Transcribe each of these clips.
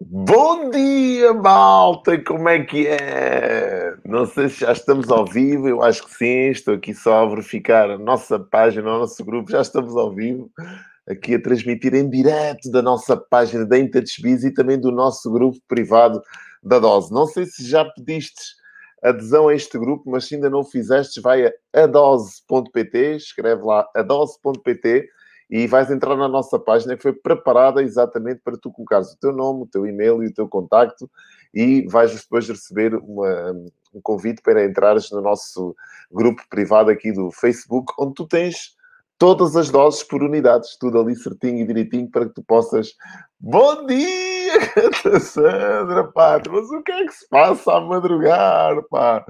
Bom dia, malta! Como é que é? Não sei se já estamos ao vivo, eu acho que sim. Estou aqui só a verificar a nossa página, o nosso grupo, já estamos ao vivo. Aqui a transmitir em direto da nossa página da InTouchBiz e também do nosso grupo privado da Dose. Não sei se já pediste adesão a este grupo, mas se ainda não o fizeste, vai a adose.pt, escreve lá adose.pt e vais entrar na nossa página que foi preparada exatamente para tu colocares o teu nome, o teu e-mail e o teu contacto e vais depois receber uma, um convite para entrares no nosso grupo privado aqui do Facebook, onde tu tens todas as doses por unidades, tudo ali certinho e direitinho para que tu possas. Bom dia, Sandra, pá! Mas o que é que se passa a madrugar, pá?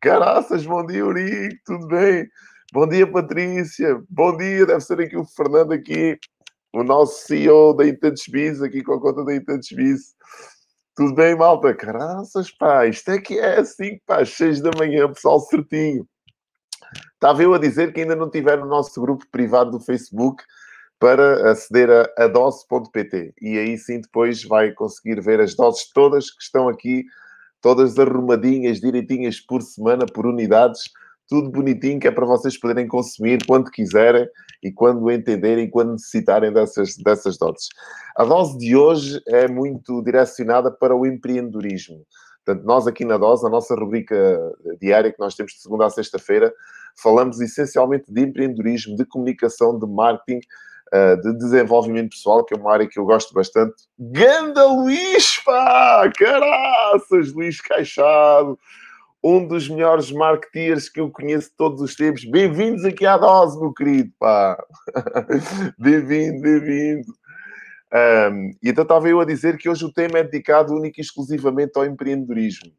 Caraças, bom dia, Urico, tudo bem? Bom dia, Patrícia. Bom dia, deve ser aqui o Fernando aqui, o nosso CEO da Intensbiz, aqui com a conta da Intensbiz. Tudo bem, malta? Caraças, pá, isto é que é assim, pá, seis da manhã, pessoal certinho. Estava eu a dizer que ainda não tiver no nosso grupo privado do Facebook para aceder a, a dose.pt. E aí sim depois vai conseguir ver as doses todas que estão aqui, todas arrumadinhas, direitinhas por semana, por unidades, tudo bonitinho, que é para vocês poderem consumir quando quiserem e quando entenderem, quando necessitarem dessas, dessas doses. A dose de hoje é muito direcionada para o empreendedorismo. Portanto, nós aqui na Dose, a nossa rubrica diária que nós temos de segunda a sexta-feira, falamos essencialmente de empreendedorismo, de comunicação, de marketing, eh, de desenvolvimento pessoal, que é uma área que eu gosto bastante. Ganda Luís, pá! Caraças, Luís Caixado! Um dos melhores marketeers que eu conheço todos os tempos. Bem-vindos aqui à dose, meu querido, pá. bem-vindo, bem-vindo. Um, e então estava eu a dizer que hoje o tema é dedicado único e exclusivamente ao empreendedorismo.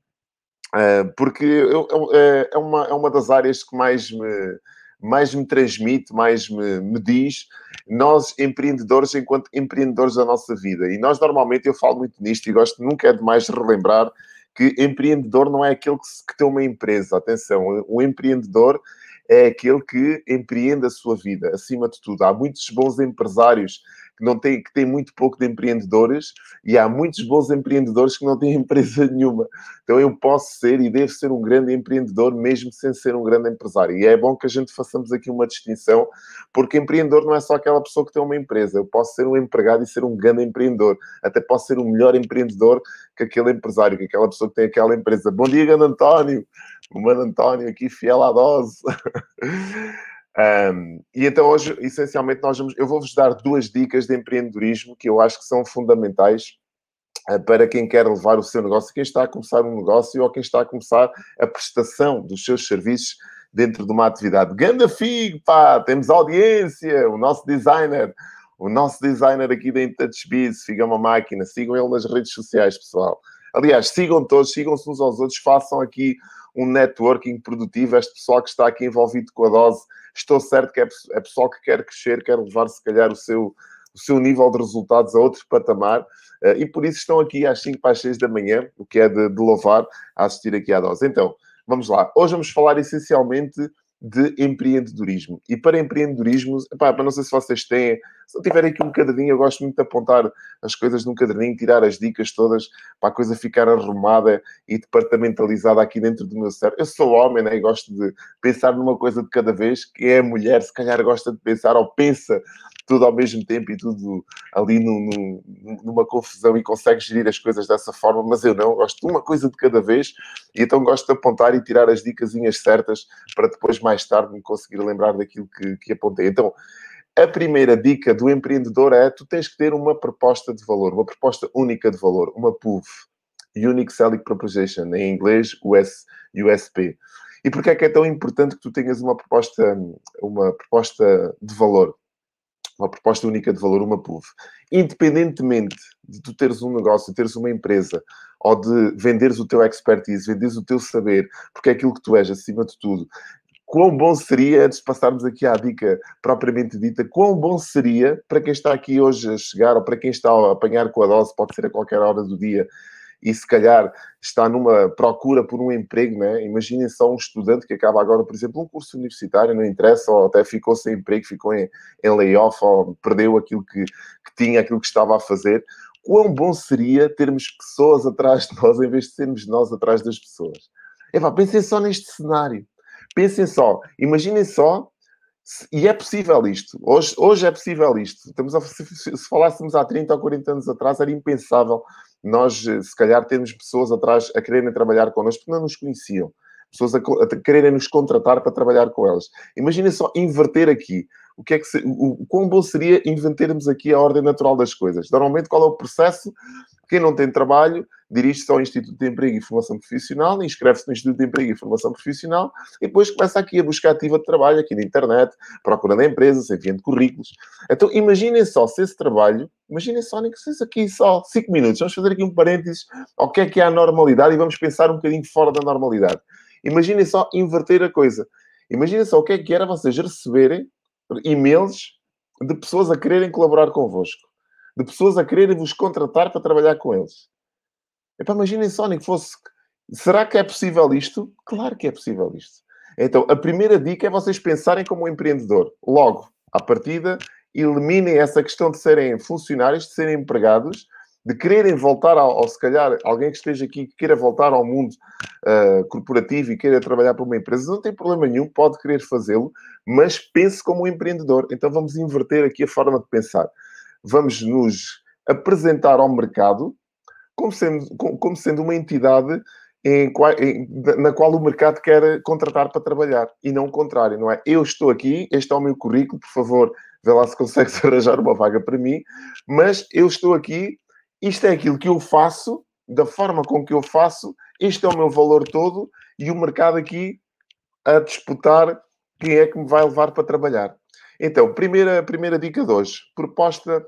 Uh, porque eu, eu, é, é, uma, é uma das áreas que mais me, mais me transmite, mais me, me diz, nós empreendedores, enquanto empreendedores da nossa vida. E nós normalmente, eu falo muito nisto e gosto nunca é demais relembrar que empreendedor não é aquele que, que tem uma empresa. Atenção, o empreendedor é aquele que empreende a sua vida, acima de tudo. Há muitos bons empresários que não têm, que têm muito pouco de empreendedores e há muitos bons empreendedores que não têm empresa nenhuma. Então eu posso ser e devo ser um grande empreendedor mesmo sem ser um grande empresário. E é bom que a gente façamos aqui uma distinção, porque empreendedor não é só aquela pessoa que tem uma empresa. Eu posso ser um empregado e ser um grande empreendedor. Até posso ser o um melhor empreendedor que aquele empresário, que aquela pessoa que tem aquela empresa. Bom dia, grande António. O mano António aqui, fiel à dose. Um, e então hoje, essencialmente, nós vamos, eu vou-vos dar duas dicas de empreendedorismo que eu acho que são fundamentais uh, para quem quer levar o seu negócio, quem está a começar um negócio ou quem está a começar a prestação dos seus serviços dentro de uma atividade. Ganda Figo, pá, temos audiência, o nosso designer, o nosso designer aqui da IntouchBiz, Figa uma máquina, sigam ele nas redes sociais, pessoal. Aliás, sigam todos, sigam-se uns aos outros, façam aqui um networking produtivo. Este pessoal que está aqui envolvido com a dose, estou certo que é, é pessoal que quer crescer, quer levar, se calhar, o seu, o seu nível de resultados a outro patamar. Uh, e por isso estão aqui às 5 para as 6 da manhã, o que é de, de louvar, a assistir aqui à dose. Então, vamos lá. Hoje vamos falar essencialmente de empreendedorismo. E para empreendedorismo, epá, não sei se vocês têm, se não tiverem aqui um caderninho, eu gosto muito de apontar as coisas num caderninho, tirar as dicas todas para a coisa ficar arrumada e departamentalizada aqui dentro do meu cérebro. Eu sou homem, né? E gosto de pensar numa coisa de cada vez. Quem é mulher, se calhar gosta de pensar ou pensa tudo ao mesmo tempo e tudo ali no, no, numa confusão e consegue gerir as coisas dessa forma, mas eu não, gosto de uma coisa de cada vez e então gosto de apontar e tirar as dicasinhas certas para depois, mais tarde, me conseguir lembrar daquilo que, que apontei. Então, a primeira dica do empreendedor é tu tens que ter uma proposta de valor, uma proposta única de valor, uma PUV, Unique Selling Proposition, em inglês US, USP. E porquê é que é tão importante que tu tenhas uma proposta, uma proposta de valor? Uma proposta única de valor, uma PUV. Independentemente de tu teres um negócio, teres uma empresa, ou de venderes o teu expertise, venderes o teu saber, porque é aquilo que tu és, acima de tudo, quão bom seria, antes de passarmos aqui à dica propriamente dita, quão bom seria para quem está aqui hoje a chegar, ou para quem está a apanhar com a dose, pode ser a qualquer hora do dia, e se calhar está numa procura por um emprego, né? Imaginem só um estudante que acaba agora, por exemplo, um curso universitário, não interessa, ou até ficou sem emprego, ficou em, em layoff, ou perdeu aquilo que, que tinha, aquilo que estava a fazer. quão bom seria termos pessoas atrás de nós em vez de sermos nós atrás das pessoas. Epá, pensem só neste cenário. Pensem só, imaginem só, e é possível isto. Hoje, hoje é possível isto. Estamos a, se, se falássemos há 30 ou 40 anos atrás, era impensável nós, se calhar, termos pessoas atrás a quererem trabalhar connosco porque não nos conheciam. Pessoas a, a quererem nos contratar para trabalhar com elas. Imaginem só inverter aqui o que é que se, o, o quão bom seria invertermos aqui a ordem natural das coisas. Normalmente, qual é o processo? Quem não tem trabalho dirige-se ao Instituto de Emprego e Formação Profissional, inscreve-se no Instituto de Emprego e Formação Profissional e depois começa aqui a busca ativa de trabalho, aqui na internet, procurando empresas, enviando currículos. Então, imaginem só se esse trabalho, imaginem só, nem que seja aqui só 5 minutos, vamos fazer aqui um parênteses ao que é que é a normalidade e vamos pensar um bocadinho fora da normalidade. Imaginem só inverter a coisa. Imaginem só o que é que era vocês receberem e-mails de pessoas a quererem colaborar convosco, de pessoas a quererem vos contratar para trabalhar com eles. Epá, imaginem que fosse. Será que é possível isto? Claro que é possível isto. Então, a primeira dica é vocês pensarem como um empreendedor. Logo, à partida, eliminem essa questão de serem funcionários, de serem empregados, de quererem voltar ao, ou se calhar alguém que esteja aqui que queira voltar ao mundo uh, corporativo e queira trabalhar para uma empresa, não tem problema nenhum, pode querer fazê-lo, mas pense como um empreendedor. Então vamos inverter aqui a forma de pensar. Vamos nos apresentar ao mercado como sendo, como sendo uma entidade em, na qual o mercado quer contratar para trabalhar e não o contrário, não é? Eu estou aqui, este é o meu currículo, por favor, vê lá se consegues arranjar uma vaga para mim, mas eu estou aqui isto é aquilo que eu faço, da forma com que eu faço, este é o meu valor todo e o mercado aqui a disputar quem é que me vai levar para trabalhar. Então, primeira, primeira dica de hoje: proposta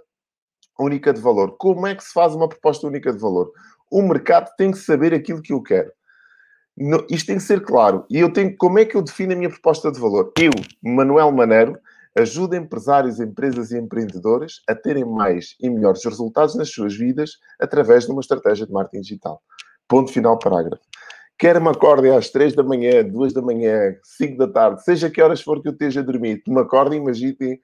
única de valor. Como é que se faz uma proposta única de valor? O mercado tem que saber aquilo que eu quero. No, isto tem que ser claro. E eu tenho. Como é que eu defino a minha proposta de valor? Eu, Manuel Maneiro, ajuda empresários, empresas e empreendedores a terem mais e melhores resultados nas suas vidas através de uma estratégia de marketing digital. Ponto final, parágrafo. Quer me acorde às 3 da manhã, 2 da manhã, 5 da tarde, seja que horas for que eu esteja a dormir, me acorde e imagine,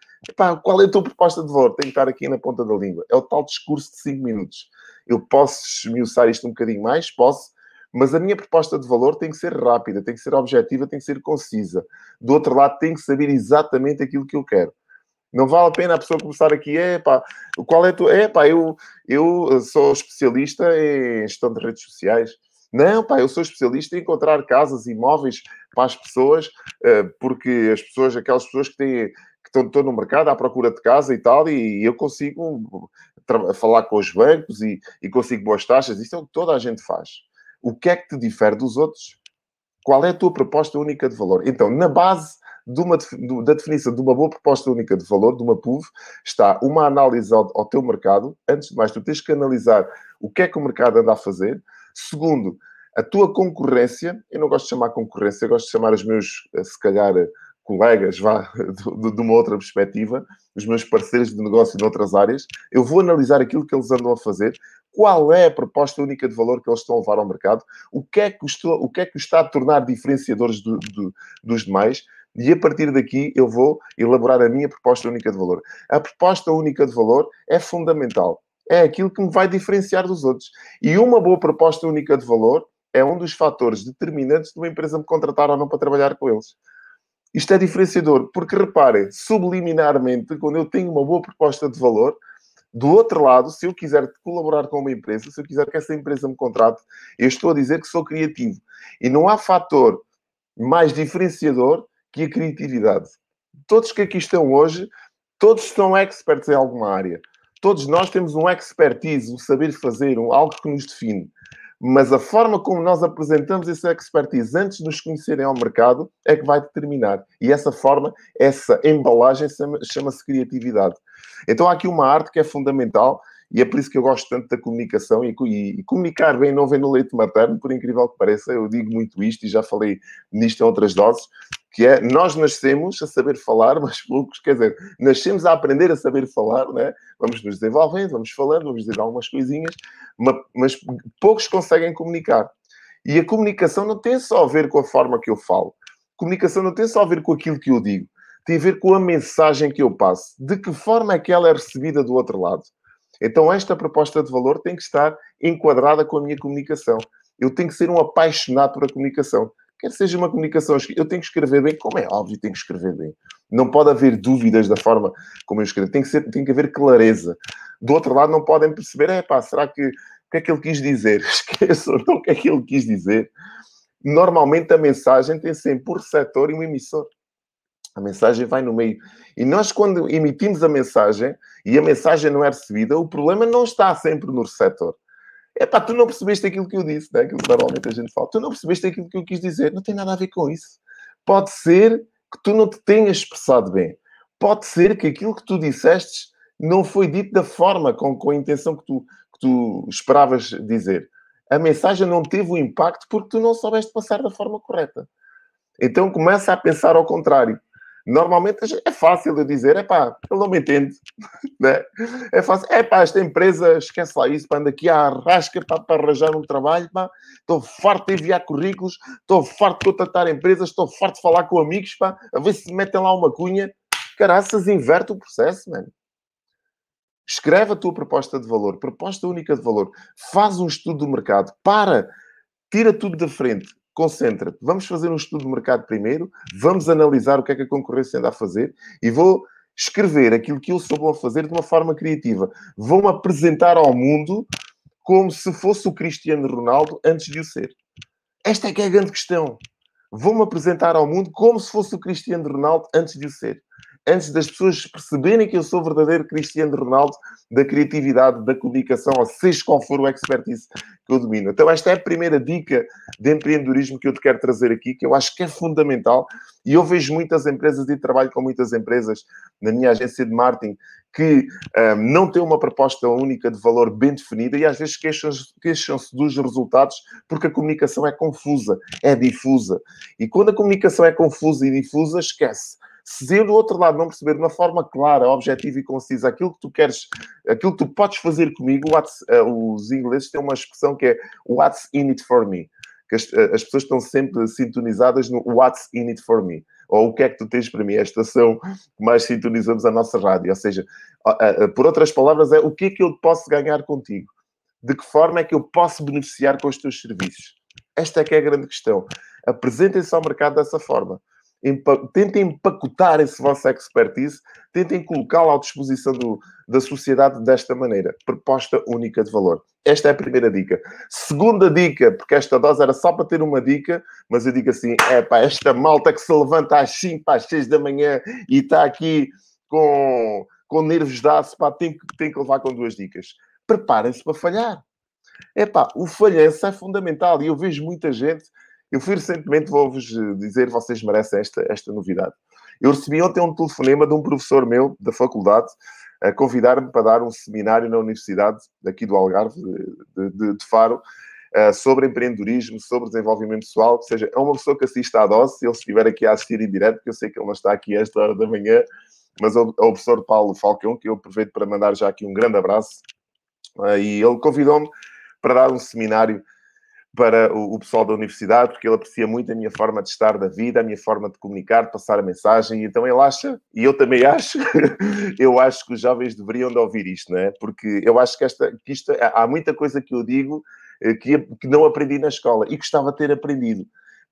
qual é a tua proposta de valor? Tem que estar aqui na ponta da língua. É o tal discurso de 5 minutos. Eu posso esmiuçar isto um bocadinho mais? Posso mas a minha proposta de valor tem que ser rápida, tem que ser objetiva, tem que ser concisa. Do outro lado, tem que saber exatamente aquilo que eu quero. Não vale a pena a pessoa começar aqui, é pá, qual é tu? É pá, eu, eu sou especialista em gestão de redes sociais. Não, pá, eu sou especialista em encontrar casas, imóveis para as pessoas, eh, porque as pessoas, aquelas pessoas que têm que estão, estão no mercado à procura de casa e tal, e eu consigo falar com os bancos e, e consigo boas taxas. Isso é o que toda a gente faz. O que é que te difere dos outros? Qual é a tua proposta única de valor? Então, na base de uma, da definição de uma boa proposta única de valor, de uma PUV, está uma análise ao, ao teu mercado. Antes de mais, tu tens que analisar o que é que o mercado anda a fazer. Segundo, a tua concorrência. Eu não gosto de chamar concorrência, eu gosto de chamar os meus, eh, se calhar, eh, colegas, vá, de, de, uma outra perspectiva, os meus parceiros de negócio noutras áreas. Eu vou analisar aquilo que eles andam a fazer, qual é a proposta única de valor que eles estão a levar ao mercado, o que é que, estou, o que, é que está a tornar diferenciadores do, do, dos demais, e a partir daqui eu vou elaborar a minha proposta única de valor. A proposta única de valor é fundamental. É aquilo que me vai diferenciar dos outros. E uma boa proposta única de valor é um dos fatores determinantes de uma empresa me contratar ou não para trabalhar com eles. Isto é diferenciador, porque reparem, subliminarmente, quando eu tenho uma boa proposta de valor, do outro lado, se eu quiser colaborar com uma empresa, se eu quiser que essa empresa me contrate, eu estou a dizer que sou criativo. E não há fator mais diferenciador que a criatividade. Todos que aqui estão hoje, todos são experts em alguma área. Todos nós temos um expertise, um saber fazer, um, algo que nos define. Mas a forma como nós apresentamos esse expertise antes de nos conhecerem ao mercado é que vai determinar. E essa forma, essa embalagem chama-se criatividade. Então há aqui uma arte que é fundamental e é por isso que eu gosto tanto da comunicação e, e, e, comunicar bem não vem no leite materno, por incrível que pareça, eu digo muito isto e já falei nisto em outras doses, que é nós nascemos a saber falar, mas poucos, quer dizer, nascemos a aprender a saber falar, né? vamos nos desenvolvendo, vamos falando, vamos dizer algumas coisinhas, mas, poucos conseguem comunicar. E a comunicação não tem só a ver com a forma que eu falo, comunicação não tem só a ver com aquilo que eu digo, tem a ver com a mensagem que eu passo. De que forma é que ela é recebida do outro lado? Então, esta proposta de valor tem que estar enquadrada com a minha comunicação. Eu tenho que ser um apaixonado por a comunicação. Quer seja uma comunicação, eu tenho que escrever bem, como é óbvio, tenho que escrever bem. Não pode haver dúvidas da forma como eu escrevo, tem que, ser, tem que haver clareza. Do outro lado, não podem perceber, é pá, será que o que é que ele quis dizer? Esqueçam, não o que é que ele quis dizer. Normalmente a mensagem tem sempre um receptor e um emissor. A mensagem vai no meio. E nós, quando emitimos a mensagem e a mensagem não é recebida, o problema não está sempre no receptor. É pá, tu não percebeste aquilo que eu disse, né? aquilo que normalmente a gente fala. Tu não percebeste aquilo que eu quis dizer. Não tem nada a ver com isso. Pode ser que tu não te tenhas expressado bem. Pode ser que aquilo que tu disseste não foi dito da forma, com, com a intenção que tu, que tu esperavas dizer. A mensagem não teve o impacto porque tu não soubeste passar da forma correta. Então começa a pensar ao contrário. Normalmente é fácil de dizer, é pá, ele não me entende. né? É fácil, é pá, esta empresa, esquece lá isso, anda aqui à rasca para, para arranjar um trabalho, pá. Estou farto de enviar currículos, estou farto de contratar empresas, estou farto de falar com amigos, pá, a ver se metem lá uma cunha. Caraças, inverte o processo, mano. Escreve a tua proposta de valor, proposta única de valor. Faz um estudo do mercado. Para, tira tudo da frente concentra-te. Vamos fazer um estudo de mercado primeiro, vamos analisar o que é que a concorrência anda a fazer e vou escrever aquilo que eu sou bom a fazer de uma forma criativa. Vou-me apresentar ao mundo como se fosse o Cristiano Ronaldo antes de o ser. Esta é que é a grande questão. Vou-me apresentar ao mundo como se fosse o Cristiano Ronaldo antes de o ser antes das pessoas perceberem que eu sou o verdadeiro Cristiano Ronaldo da criatividade, da comunicação, ou seja qual for o expertise que eu domino. Então, esta é a primeira dica de empreendedorismo que eu te quero trazer aqui, que eu acho que é fundamental. E eu vejo muitas empresas e trabalho com muitas empresas na minha agência de marketing que um, não têm uma proposta única de valor bem definida e às vezes queixam-se queixam dos resultados porque a comunicação é confusa, é difusa. E quando a comunicação é confusa e difusa, esquece se eu do outro lado não perceber de uma forma clara, objetiva e concisa aquilo que tu queres, aquilo que tu podes fazer comigo, uh, os ingleses têm uma expressão que é What's in it for me? Que as, uh, as, pessoas estão sempre sintonizadas no What's in it for me? Ou o que é que tu tens para mim? É a estação que mais sintonizamos a nossa rádio. Ou seja, uh, por outras palavras, é o que é que eu posso ganhar contigo? De que forma é que eu posso beneficiar com os teus serviços? Esta é que é a grande questão. Apresentem-se ao mercado dessa forma tentem empacotar esse vosso expertise, tentem colocá-lo à disposição do, da sociedade desta maneira. Proposta única de valor. Esta é a primeira dica. Segunda dica, porque esta dose era só para ter uma dica, mas eu digo assim: é pá, esta malta que se levanta às 5, às 6 da manhã e está aqui com, com nervos de aço, pá, tem, tem que levar com duas dicas. Preparem-se para falhar. É pá, o falhanço é fundamental e eu vejo muita gente eu fui recentemente, vou-vos eh, dizer, vocês merecem esta, esta novidade. Eu recebi ontem um telefonema de um professor meu da faculdade a convidar-me para dar um seminário na Universidade aqui do Algarve, de, de, de Faro, uh, sobre empreendedorismo, sobre desenvolvimento pessoal. Ou seja, é uma pessoa que assiste à dose, se ele estiver aqui a assistir em direto, porque eu sei que ele não está aqui a esta hora da manhã, mas é o, professor Paulo Falcão, que eu aproveito para mandar já aqui um grande abraço. Uh, e ele convidou-me para dar um seminário para o, pessoal da universidade, porque ele aprecia muito a minha forma de estar da vida, a minha forma de comunicar, de passar a mensagem, e então ele acha, e eu também acho, eu acho que os jovens deveriam de ouvir isto, não é? Porque eu acho que, esta, que isto, há muita coisa que eu digo eh, que, que não aprendi na escola e gostava de ter aprendido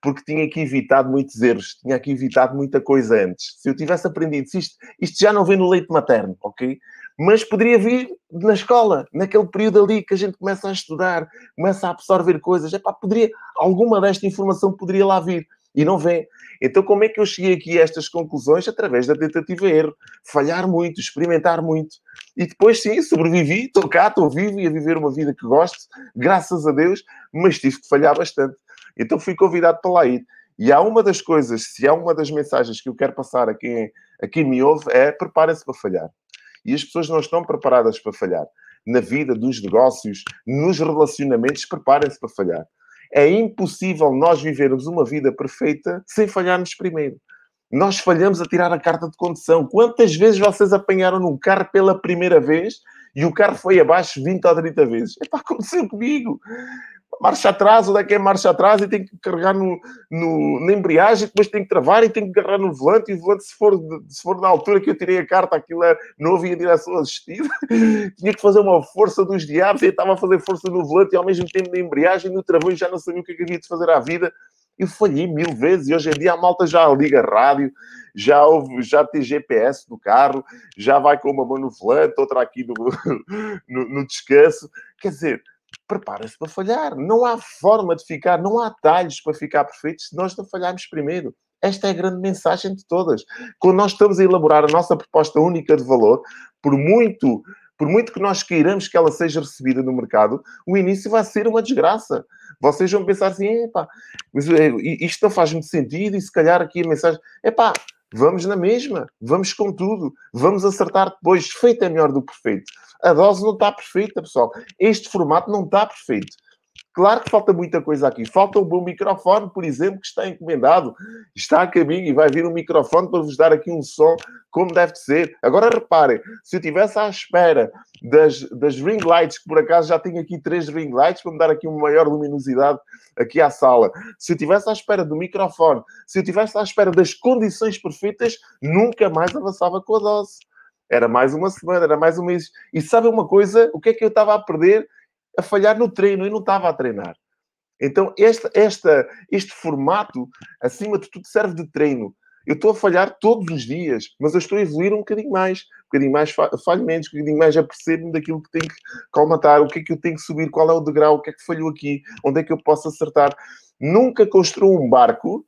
porque tinha aqui evitado muitos erros, tinha aqui evitado muita coisa antes. Se eu tivesse aprendido, isto, isto já não vem no leite materno, ok? Mas poderia vir na escola, naquele período ali que a gente começa a estudar, começa a absorver coisas. Epá, poderia, alguma desta informação poderia lá vir e não vem. Então, como é que eu cheguei aqui a estas conclusões? Através da tentativa erro. Falhar muito, experimentar muito. E depois, sim, sobrevivi, estou cá, estou vivo e a viver uma vida que gosto, graças a Deus, mas tive que falhar bastante. Então fui convidado para lá ir. E há uma das coisas, se há uma das mensagens que eu quero passar a quem, a quem me ouve, é preparem-se para falhar. E as pessoas não estão preparadas para falhar. Na vida, dos negócios, nos relacionamentos, preparem-se para falhar. É impossível nós vivermos uma vida perfeita sem falharmos primeiro. Nós falhamos a tirar a carta de condução. Quantas vezes vocês apanharam num carro pela primeira vez e o carro foi abaixo 20 ou 30 vezes. Epá, aconteceu comigo marcha atrás, onde é que é marcha atrás e tem que carregar no, no, na embreagem, depois tem que travar e tem que agarrar no volante, e o volante, se for, se for na altura que eu tirei a carta, aquilo era, não havia direção assistida, tinha que fazer uma força dos diabos, e estava a fazer força no volante e ao mesmo tempo na embreagem, no travão, e já não sabia o que é havia de fazer à vida. Eu falhei mil vezes e hoje em dia a malta já liga rádio, já houve, já tem GPS no carro, já vai com uma mão no volante, outra aqui no, no, no descanso. Quer dizer, prepara-se para falhar. Não há forma de ficar, não há talhos para ficar perfeito se nós não falharmos primeiro. Esta é a grande mensagem de todas. Quando nós estamos a elaborar a nossa proposta única de valor, por muito, por muito que nós queiramos que ela seja recebida no mercado, o início vai ser uma desgraça. Vocês vão pensar assim, epá, eh, isto não faz muito sentido e se calhar aqui a mensagem, epá, vamos na mesma, vamos com tudo, vamos acertar depois. Feito é melhor do que perfeito. A dose não está perfeita, pessoal. Este formato não está perfeito. Claro que falta muita coisa aqui. Falta um bom microfone, por exemplo, que está encomendado. Está a caminho e vai vir um microfone para vos dar aqui um som como deve ser. Agora reparem, se eu estivesse à espera das, das ring lights, que por acaso já tenho aqui três ring lights para me dar aqui uma maior luminosidade aqui à sala. Se eu estivesse à espera do microfone, se eu estivesse à espera das condições perfeitas, nunca mais avançava com a dose. Era mais uma semana, era mais um mês. E sabe uma coisa? O que é que eu estava a perder? A falhar no treino. e não estava a treinar. Então, este formato, acima de tudo, serve de treino. Eu estou a falhar todos os dias, mas eu estou a evoluir um bocadinho mais, um bocadinho mais falho menos, um bocadinho mais a perceber-me daquilo que tenho que colmatar, o que é que eu tenho que subir, qual é o degrau, o que é que falhou aqui, onde é que eu posso acertar. Nunca construo um barco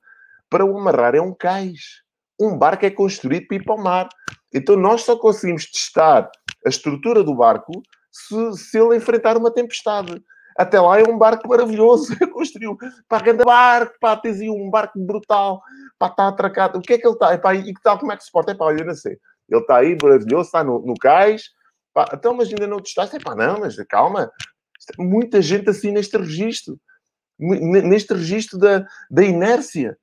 para o amarrar é um cais. Um barco é construído para ir para o mar. Então nós só conseguimos testar a estrutura do barco se, se ele enfrentar uma tempestade. Até lá é um barco maravilhoso. Construiu para grande barco, pá, tens aí um barco brutal, para está atracado. O que é que ele está? Epá, e que tal, como é que se porta? Epá, eu não sei. Ele está aí maravilhoso, está no, no cais. Pá, então, mas ainda não testaste? Epá, não, mas calma. Muita gente assim neste registro. Neste registro da, da inércia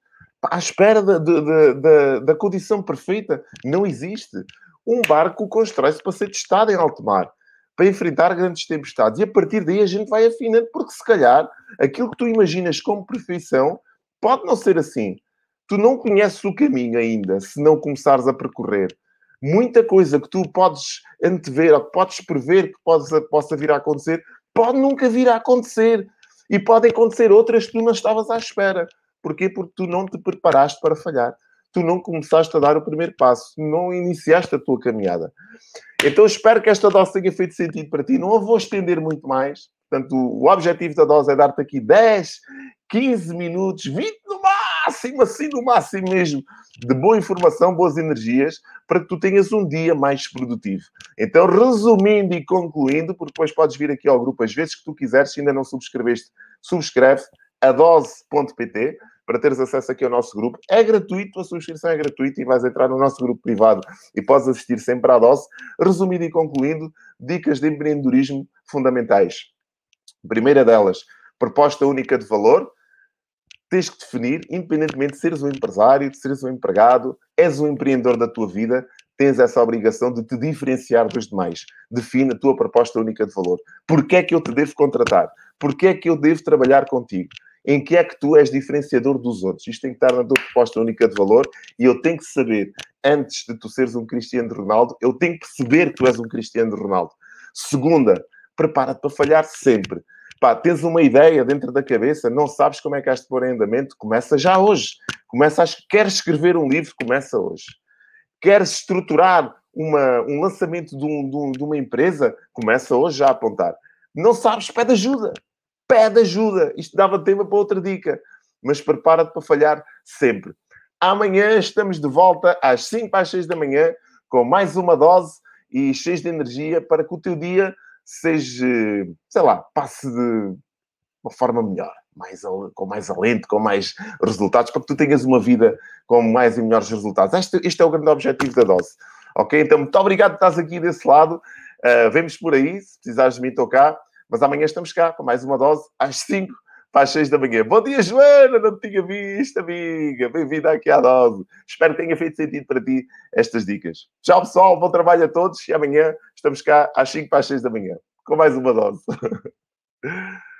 à espera da, da, da, da condição perfeita. Não existe. Um barco constrói-se para ser testado em alto mar, para enfrentar grandes tempestades. E a partir daí a gente vai afinando, porque se calhar aquilo que tu imaginas como perfeição pode não ser assim. Tu não conheces o caminho ainda, se não começares a percorrer. Muita coisa que tu podes antever ou que podes prever que possa, possa vir a acontecer, pode nunca vir a acontecer. E podem acontecer outras que tu não estavas à espera. Porquê? Porque tu não te preparaste para falhar. Tu não começaste a dar o primeiro passo. Não iniciaste a tua caminhada. Então espero que esta dose tenha feito sentido para ti. Não a vou estender muito mais. Portanto, o objetivo da dose é dar-te aqui 10, 15 minutos, 20 no máximo, assim no máximo mesmo, de boa informação, boas energias, para que tu tenhas um dia mais produtivo. Então, resumindo e concluindo, porque depois podes vir aqui ao grupo às vezes que tu quiseres, se ainda não subscreveste, subscreve adose.pt para teres acesso aqui ao nosso grupo. É gratuito, a subscrição é gratuita e vais entrar no nosso grupo privado e podes assistir sempre à dose. Resumindo e concluindo, dicas de empreendedorismo fundamentais. Primeira delas, proposta única de valor. Tens que definir, independentemente de seres um empresário, de seres um empregado, és um empreendedor da tua vida, tens essa obrigação de te diferenciar dos demais. Define a tua proposta única de valor. Porquê é que eu te devo contratar? Porquê é que eu devo trabalhar contigo? Em que é que tu és diferenciador dos outros. Isto tem que estar na tua proposta única de valor e eu tenho que saber, antes de tu seres um Cristiano Ronaldo, eu tenho que perceber que tu és um Cristiano Ronaldo. Segunda, prepara-te para falhar sempre. Pá, tens uma ideia dentro da cabeça, não sabes como é que has de pôr em andamento, começa já hoje. Começa a... Queres escrever um livro, começa hoje. Queres estruturar uma, um lançamento de, um, de, um, de uma empresa, começa hoje já a apontar. Não sabes, pede ajuda pede ajuda. Isto dava tema para outra dica. Mas prepara-te para falhar sempre. Amanhã estamos de volta às 5 às 6 da manhã com mais uma dose e cheios de energia para que o teu dia seja, sei lá, passe de uma forma melhor, mais, com mais alento, com mais resultados, para que tu tenhas uma vida com mais e melhores resultados. Este, este é o grande objetivo da dose. Ok? Então, muito obrigado por estás aqui desse lado. Uh, vemos por aí. Se precisares de mim, cá. Mas amanhã estamos cá com mais uma dose às 5 para as 6 da manhã. Bom dia, Joana, não te tinha visto, amiga. Bem-vinda aqui à dose. Espero que tenha feito sentido para ti estas dicas. Tchau, pessoal, bom trabalho a todos e amanhã estamos cá às 5 para as 6 da manhã com mais uma dose.